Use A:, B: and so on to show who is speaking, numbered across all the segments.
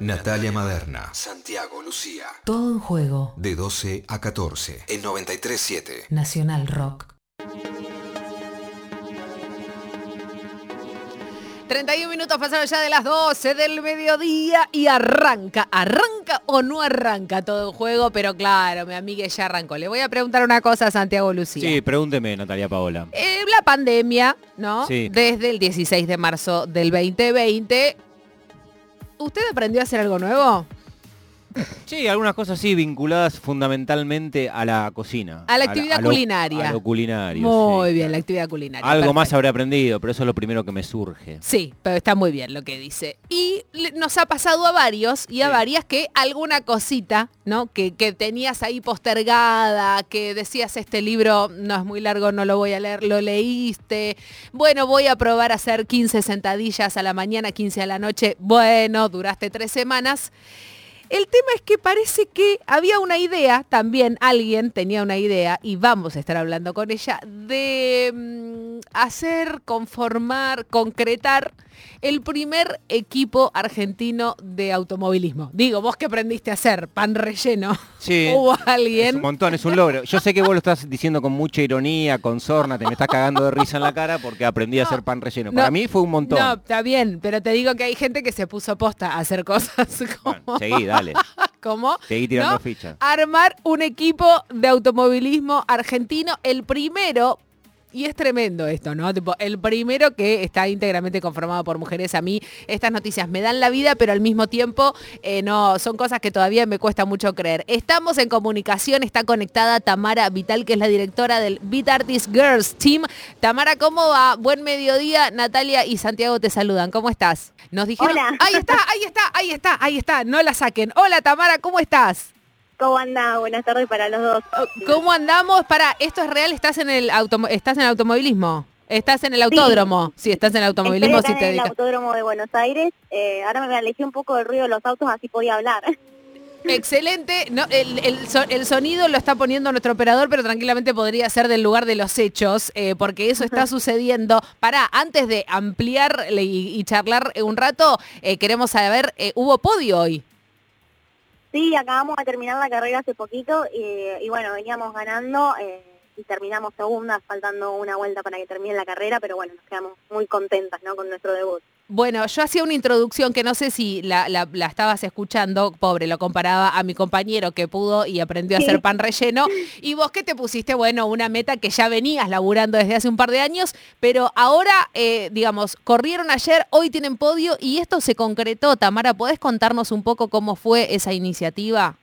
A: Natalia Maderna, Santiago Lucía.
B: Todo en juego.
A: De 12 a 14 en 937
B: Nacional Rock.
C: 31 minutos pasados ya de las 12 del mediodía y arranca, arranca o no arranca todo el juego, pero claro, mi amiga ya arrancó. Le voy a preguntar una cosa a Santiago Lucía.
D: Sí, pregúnteme, Natalia Paola.
C: Eh, la pandemia, ¿no?
D: Sí.
C: Desde el 16 de marzo del 2020. ¿Usted aprendió a hacer algo nuevo?
D: Sí, algunas cosas sí vinculadas fundamentalmente a la cocina.
C: A la actividad culinaria.
D: A lo culinario.
C: Muy
D: sí,
C: bien,
D: claro.
C: la actividad culinaria.
D: Algo más habré aprendido, pero eso es lo primero que me surge.
C: Sí, pero está muy bien lo que dice. Y nos ha pasado a varios y a
D: Sí.
C: varias que alguna cosita, ¿no? Que, que tenías ahí postergada, que decías este libro no es muy largo, no lo voy a leer, lo leíste. Bueno, voy a probar a hacer 15 sentadillas a la mañana, 15 a la noche. Bueno, duraste tres semanas. El tema es que parece que había una idea, también alguien tenía una idea, y vamos a estar hablando con ella, de mm, hacer, conformar, concretar el primer equipo argentino de automovilismo. Digo, vos que aprendiste a hacer pan relleno.
D: Sí.
C: Hubo
D: Es
C: alguien.
D: un montón, es un logro. Yo sé que vos lo estás diciendo con mucha ironía, con sorna, te me estás cagando de risa en la cara porque aprendí a hacer pan relleno. Para
C: no,
D: mí fue un montón.
C: No, está bien, pero te digo que hay gente que se puso posta a hacer cosas como...
D: Bueno, dale.
C: como,
D: Seguí tirando
C: ¿no?
D: fichas.
C: armar un equipo de automovilismo argentino, el primero, y es tremendo esto, ¿no? Tipo, el primero que está íntegramente conformado por mujeres. A mí estas noticias me dan la vida, pero al mismo tiempo eh, no, son cosas que todavía me cuesta mucho creer. Estamos en comunicación, está conectada Tamara Vital, que es la directora del Beat Artist Girls Team. Tamara, ¿cómo va? Buen mediodía. Natalia y Santiago te saludan. ¿Cómo estás? Nos dijeron...
E: Hola.
C: Ahí está, ahí está, ahí está, ahí está. No la saquen. Hola Tamara, ¿cómo estás?
E: ¿Cómo anda? Buenas tardes para los dos.
C: ¿Cómo andamos? Para, esto es real, estás en el automo- estás en el automovilismo. Estás en el autódromo. Sí, estás en el automovilismo,
E: Estoy
C: si
E: acá
C: te
E: en el autódromo de Buenos Aires. Eh, ahora me alejé un poco del ruido de los autos, así podía hablar.
C: Excelente. No, el, el so- el sonido lo está poniendo nuestro operador, pero tranquilamente podría ser del lugar de los hechos, eh, porque eso está sucediendo. Para, antes de ampliar y, y charlar un rato, eh, queremos saber, eh, ¿hubo podio hoy?
E: Sí, acabamos de terminar la carrera hace poquito y, bueno, veníamos ganando eh, y terminamos segundas, faltando una vuelta para que termine la carrera, pero bueno, nos quedamos muy contentas ¿no? con nuestro debut.
C: Bueno, yo hacía una introducción que no sé si la, la- la estabas escuchando, pobre, lo comparaba a mi compañero que pudo y aprendió a hacer pan relleno. Y vos que te pusiste, bueno, una meta que ya venías laburando desde hace un par de años, pero ahora, eh, digamos, corrieron ayer, hoy tienen podio y esto se concretó. Tamara, ¿podés contarnos un poco cómo fue esa iniciativa?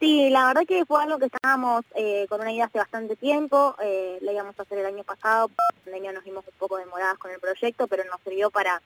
E: Sí, la verdad que fue algo que estábamos eh, con una idea hace bastante tiempo, eh, la íbamos a hacer el año pasado, por la nos vimos un poco demoradas con el proyecto, pero nos sirvió para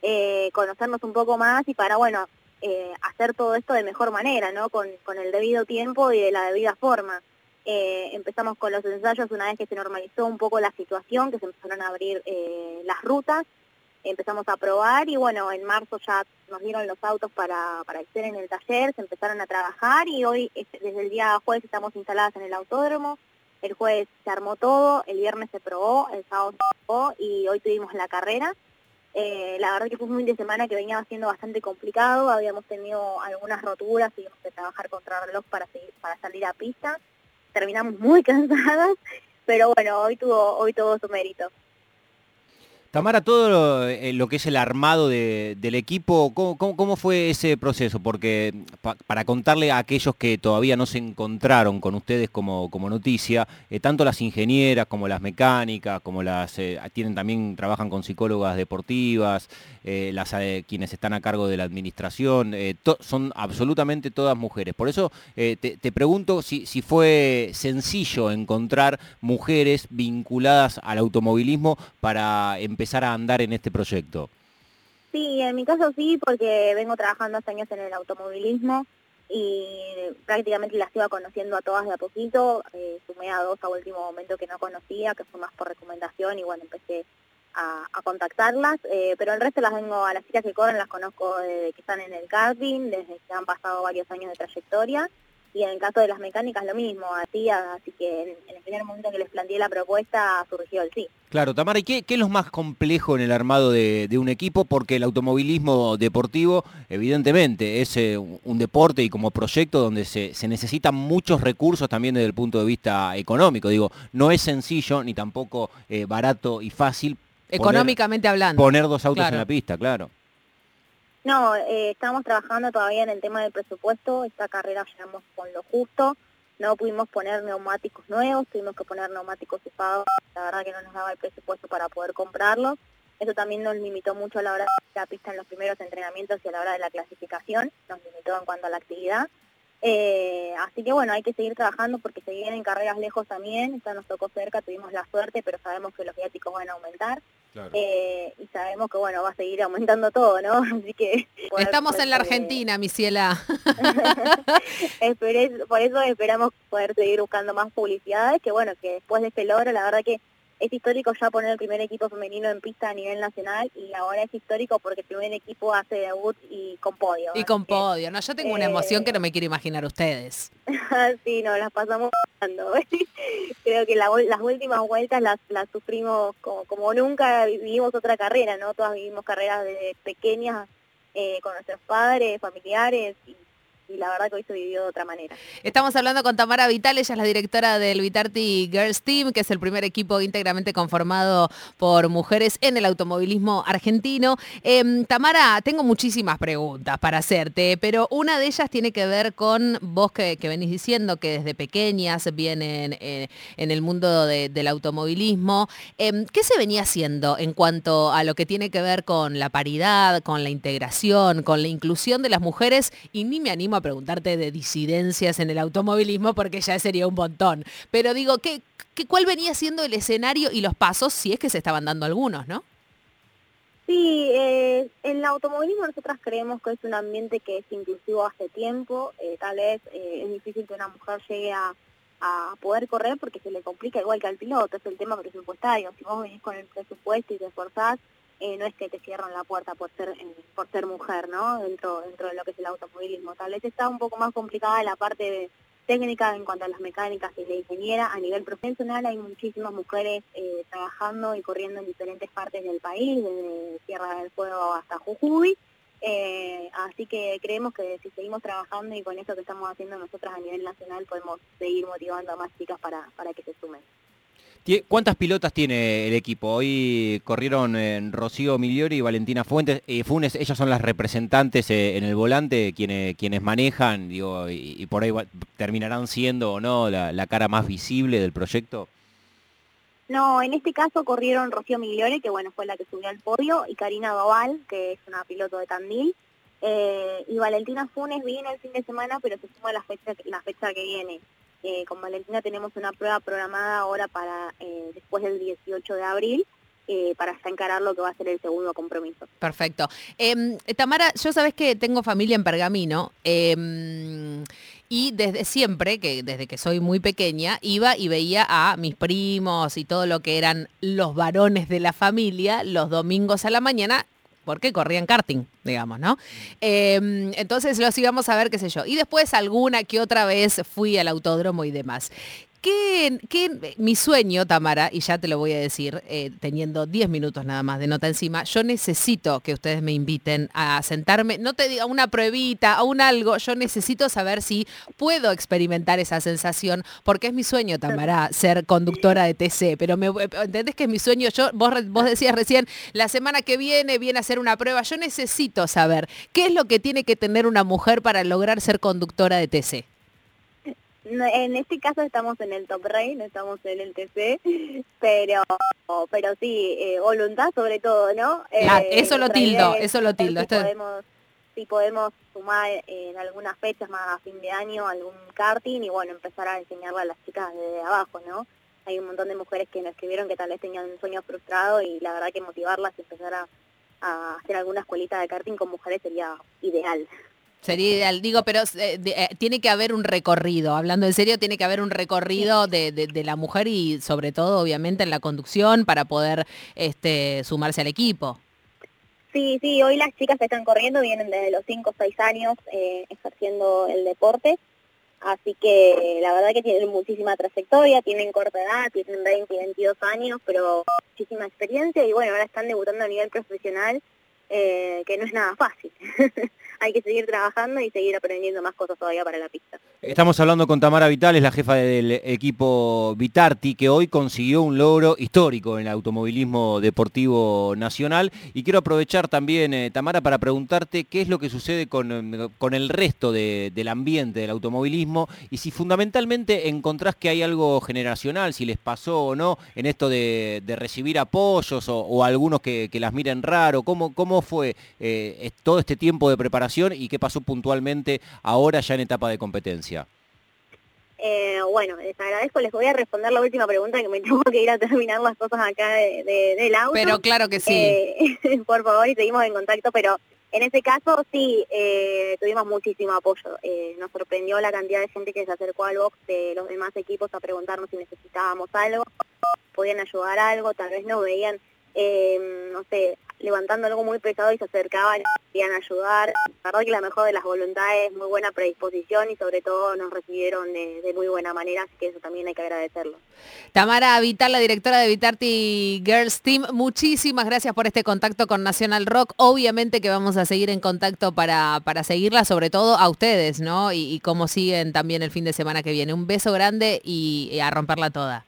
E: eh, conocernos un poco más y para, bueno, eh, hacer todo esto de mejor manera, ¿no? Con, con el debido tiempo y de la debida forma. Eh, empezamos con los ensayos una vez que se normalizó un poco la situación, que se empezaron a abrir eh, las rutas, empezamos a probar y bueno, en marzo ya nos dieron los autos para, para estar en el taller, se empezaron a trabajar y hoy este, desde el día jueves estamos instaladas en el autódromo, el jueves se armó todo, el viernes se probó, el sábado se probó y hoy tuvimos la carrera. Eh, la verdad que fue un fin de semana que venía siendo bastante complicado, habíamos tenido algunas roturas, tuvimos que trabajar contra reloj para, para salir a pista, terminamos muy cansadas, pero bueno, hoy tuvo, hoy tuvo su mérito.
D: Tamara, todo lo, eh, lo que es el armado de- del equipo, ¿cómo, fue ese proceso? Porque pa- para contarle a aquellos que todavía no se encontraron con ustedes como, noticia, eh, tanto las ingenieras como las mecánicas, como las eh, tienen también trabajan con psicólogas deportivas, las quienes están a cargo de la administración, son absolutamente todas mujeres. Por eso te, pregunto si fue sencillo encontrar mujeres vinculadas al automovilismo para empezar a andar en este proyecto.
E: Sí, en mi caso sí, porque vengo trabajando hace años en el automovilismo y prácticamente las iba conociendo a todas de a poquito. Eh, sumé a dos a último momento que no conocía, que fue más por recomendación y bueno, empecé a, a contactarlas. Eh, pero el resto las vengo, a las chicas que corren las conozco desde que están en el karting, desde que han pasado varios años de trayectoria. Y en el caso de las mecánicas lo mismo, así, así que en, en el primer momento que les planteé la propuesta surgió el sí.
D: Claro, Tamara, ¿y qué, qué es lo más complejo en el armado de, de un equipo? Porque el automovilismo deportivo, evidentemente, es eh, un deporte y como proyecto donde se, se necesitan muchos recursos también desde el punto de vista económico. Digo, no es sencillo ni tampoco eh, barato y fácil poner-
C: Económicamente hablando.
D: poner dos autos
C: Claro.
D: en la pista, claro.
E: No, eh, estamos trabajando todavía en el tema del presupuesto, esta carrera llegamos con lo justo, no pudimos poner neumáticos nuevos, tuvimos que poner neumáticos usados, la verdad que no nos daba el presupuesto para poder comprarlos, eso también nos limitó mucho a la hora de la pista en los primeros entrenamientos y a la hora de la clasificación, nos limitó en cuanto a la actividad. Eh, así que bueno, hay que seguir trabajando porque se vienen carreras lejos también, esta nos tocó cerca, tuvimos la suerte, pero sabemos que los viáticos van a aumentar. Eh, y sabemos que bueno va a seguir aumentando todo, ¿no? Así que poder-
C: Estamos en la
E: eh,
C: Argentina, mi ciela.
E: por eso esperamos poder seguir buscando más publicidades, que bueno, que después de este logro, la verdad que es histórico ya poner el primer equipo femenino en pista a nivel nacional y ahora es histórico porque el primer equipo hace debut y con podio.
C: Y con podio, ¿no? Yo tengo una
E: eh,
C: emoción que no me quiero imaginar ustedes.
E: sí, no, las pasamos pasando. Creo que la las últimas vueltas las, las sufrimos como, como nunca vivimos otra carrera, ¿no? Todas vivimos carreras desde pequeñas eh, con nuestros padres, familiares y, y la verdad que hoy se vivió de otra manera.
C: Estamos hablando con Tamara Vital, ella es la directora del Vitarti Girls Team, que es el primer equipo íntegramente conformado por mujeres en el automovilismo argentino. Em, Tamara, tengo muchísimas preguntas para hacerte, pero una de ellas tiene que ver con vos que, que venís diciendo que desde pequeñas vienen eh, en el mundo de- del automovilismo. Em, ¿Qué se venía haciendo en cuanto a lo que tiene que ver con la paridad, con la integración, con la inclusión de las mujeres? Y ni me animo a preguntarte de disidencias en el automovilismo porque ya sería un montón. Pero digo, ¿qué, qué, ¿cuál venía siendo el escenario y los pasos, si es que se estaban dando algunos, no?
E: Sí, eh, en el automovilismo nosotras creemos que es un ambiente que es inclusivo hace tiempo. eh, tal vez eh, es difícil que una mujer llegue a, a poder correr porque se le complica igual que al piloto, es el tema presupuestario. Si vos venís con el presupuesto y te esforzás, eh, no es que te cierran la puerta por ser por ser mujer, ¿no? Dentro dentro de lo que es el automovilismo. Tal vez está un poco más complicada la parte técnica en cuanto a las mecánicas y la ingeniera. A nivel profesional hay muchísimas mujeres eh, trabajando y corriendo en diferentes partes del país, desde Tierra del Fuego hasta Jujuy. Eh, así que creemos que si seguimos trabajando y con esto que estamos haciendo nosotras a nivel nacional podemos seguir motivando a más chicas para, para que se sumen.
D: ¿Cuántas pilotas tiene el equipo? Hoy corrieron en Rocío Migliori y Valentina Fuentes, eh, Funes, ellas son las representantes eh, en el volante, quienes, manejan, digo, y, por ahí terminarán siendo o no la, cara más visible del proyecto.
E: No, en este caso corrieron Rocío Migliore, que bueno, fue la que subió al podio, y Karina Doval, que es una piloto de Tandil, eh, y Valentina Funes viene el fin de semana, pero se suma la fecha, la fecha que viene. Eh, con Valentina tenemos una prueba programada ahora para eh, después del 18 de abril, eh, para encarar lo que va a ser el segundo compromiso.
C: Perfecto. Em, Tamara, yo sabes que tengo familia en Pergamino em, y desde siempre, que desde que soy muy pequeña, iba y veía a mis primos y todo lo que eran los varones de la familia los domingos a la mañana porque corrían karting, digamos, ¿no? Em, entonces los íbamos a ver, qué sé yo. Y después alguna que otra vez fui al autódromo y demás. ¿Qué, qué- mi sueño, Tamara, y ya te lo voy a decir, eh, teniendo 10 minutos nada más de nota encima, yo necesito que ustedes me inviten a sentarme, no te diga una pruebita, a un algo, yo necesito saber si puedo experimentar esa sensación, porque es mi sueño, Tamara, ser conductora de TC, pero me, ¿entendés que es mi sueño? Yo, vos, vos decías recién, la semana que viene viene a hacer una prueba, yo necesito saber qué es lo que tiene que tener una mujer para lograr ser conductora de TC.
E: En este caso estamos en el Top Race, no estamos en el TC, pero pero sí, eh, voluntad sobre todo, ¿no?
C: Claro,
E: Eh,
C: eso lo tildo,
E: es
C: eso lo tildo,
E: Si
C: esto-
E: podemos, si podemos sumar en algunas fechas más a fin de año algún karting y bueno, empezar a enseñarle a las chicas desde abajo, ¿no? Hay un montón de mujeres que nos escribieron que tal vez tenían un sueño frustrado y la verdad que motivarlas y empezar a, a hacer alguna escuelita de karting con mujeres sería ideal.
C: Sería ideal, digo, pero eh, de- eh, tiene que haber un recorrido, hablando en serio, tiene que haber un recorrido de, de- de la mujer y sobre todo, obviamente, en la conducción para poder este, sumarse al equipo.
E: Sí, sí, hoy las chicas que están corriendo vienen desde los 5 o 6 años eh, ejerciendo el deporte, Así que la verdad que tienen muchísima trayectoria, tienen corta edad, tienen 20 y 22 años, pero muchísima experiencia y bueno, ahora están debutando a nivel profesional, eh, que no es nada fácil. Hay que seguir trabajando y seguir aprendiendo más cosas todavía para la pista.
D: Estamos hablando con Tamara Vital, es la jefa del equipo Vitarti, que hoy consiguió un logro histórico en el automovilismo deportivo nacional. Y quiero aprovechar también, eh, Tamara, para preguntarte qué es lo que sucede con, eh, con el resto de- del ambiente del automovilismo y si fundamentalmente encontrás que hay algo generacional, si les pasó o no en esto de, recibir apoyos o, algunos que, las miren raro. ¿Cómo, cómo fue eh, todo este tiempo de preparación y qué pasó puntualmente ahora ya en etapa de competencia?
E: Eh, bueno, les agradezco, les voy a responder la última pregunta que me tengo que ir a terminar las cosas acá de- de- del auto.
C: Pero claro que sí.
E: Eh, por favor, y seguimos en contacto, pero en ese caso sí, eh, tuvimos muchísimo apoyo. Eh, nos sorprendió la cantidad de gente que se acercó al box de los demás equipos a preguntarnos si necesitábamos algo, podían ayudar algo, tal vez no veían, eh, no sé, levantando algo muy pesado y se acercaban querían ayudar. La verdad que la mejor de las voluntades, muy buena predisposición y sobre todo nos recibieron de, muy buena manera, así que eso también hay que agradecerlo.
C: Tamara Vital, la directora de Vitarti Girls Team, muchísimas gracias por este contacto con Nacional Rock. Obviamente que vamos a seguir en contacto para, para seguirla, sobre todo a ustedes, ¿no? Y, cómo siguen también el fin de semana que viene. Un beso grande y a romperla toda.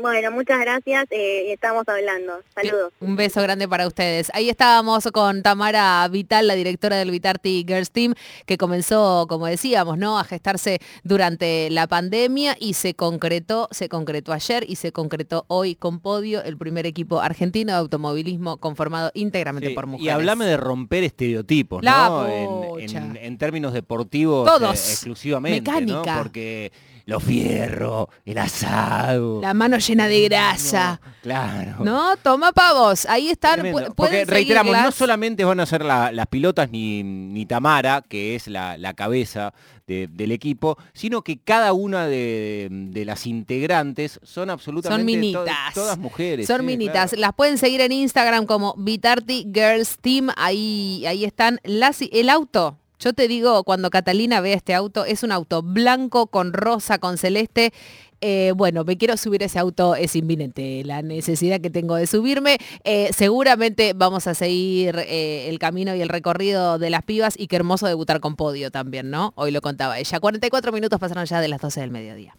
E: Bueno, muchas gracias, eh, estamos hablando. Saludos.
C: Un beso grande para ustedes. Ahí estábamos con Tamara Vital, la directora del Vitarti Girls Team, que comenzó, como decíamos, ¿no? a gestarse durante la pandemia y se concretó, se concretó ayer y se concretó hoy con podio el primer equipo argentino de automovilismo conformado íntegramente
D: Sí,
C: por mujeres.
D: Y hablame de romper estereotipos,
C: La
D: ¿no? En,
C: pocha.
D: en- en términos deportivos
C: Todos.
D: eh, exclusivamente, ¿no?
C: Mecánica.
D: Porque los fierros, el asado.
C: La mano llena de grasa.
D: No, claro.
C: No, toma pavos. Ahí están. Pu-
D: Porque reiteramos, no solamente van a ser la- las pilotas ni, ni Tamara, que es la, la cabeza de- del equipo, sino que cada una de, de las integrantes son absolutamente
C: Son
D: to-
C: minitas.
D: todas mujeres.
C: Son
D: sí,
C: minitas.
D: claro.
C: Las pueden seguir en Instagram como Vitarti Girls Team. Ahí, ahí están. Las, el auto. Yo te digo, cuando Catalina vea este auto, es un auto blanco con rosa, con celeste. Eh, bueno, me quiero subir ese auto, es inminente la necesidad que tengo de subirme. Eh, seguramente vamos a seguir eh, el camino y el recorrido de las pibas y qué hermoso debutar con podio también, ¿no? Hoy lo contaba ella. 44 minutos pasaron ya de las 12 del mediodía.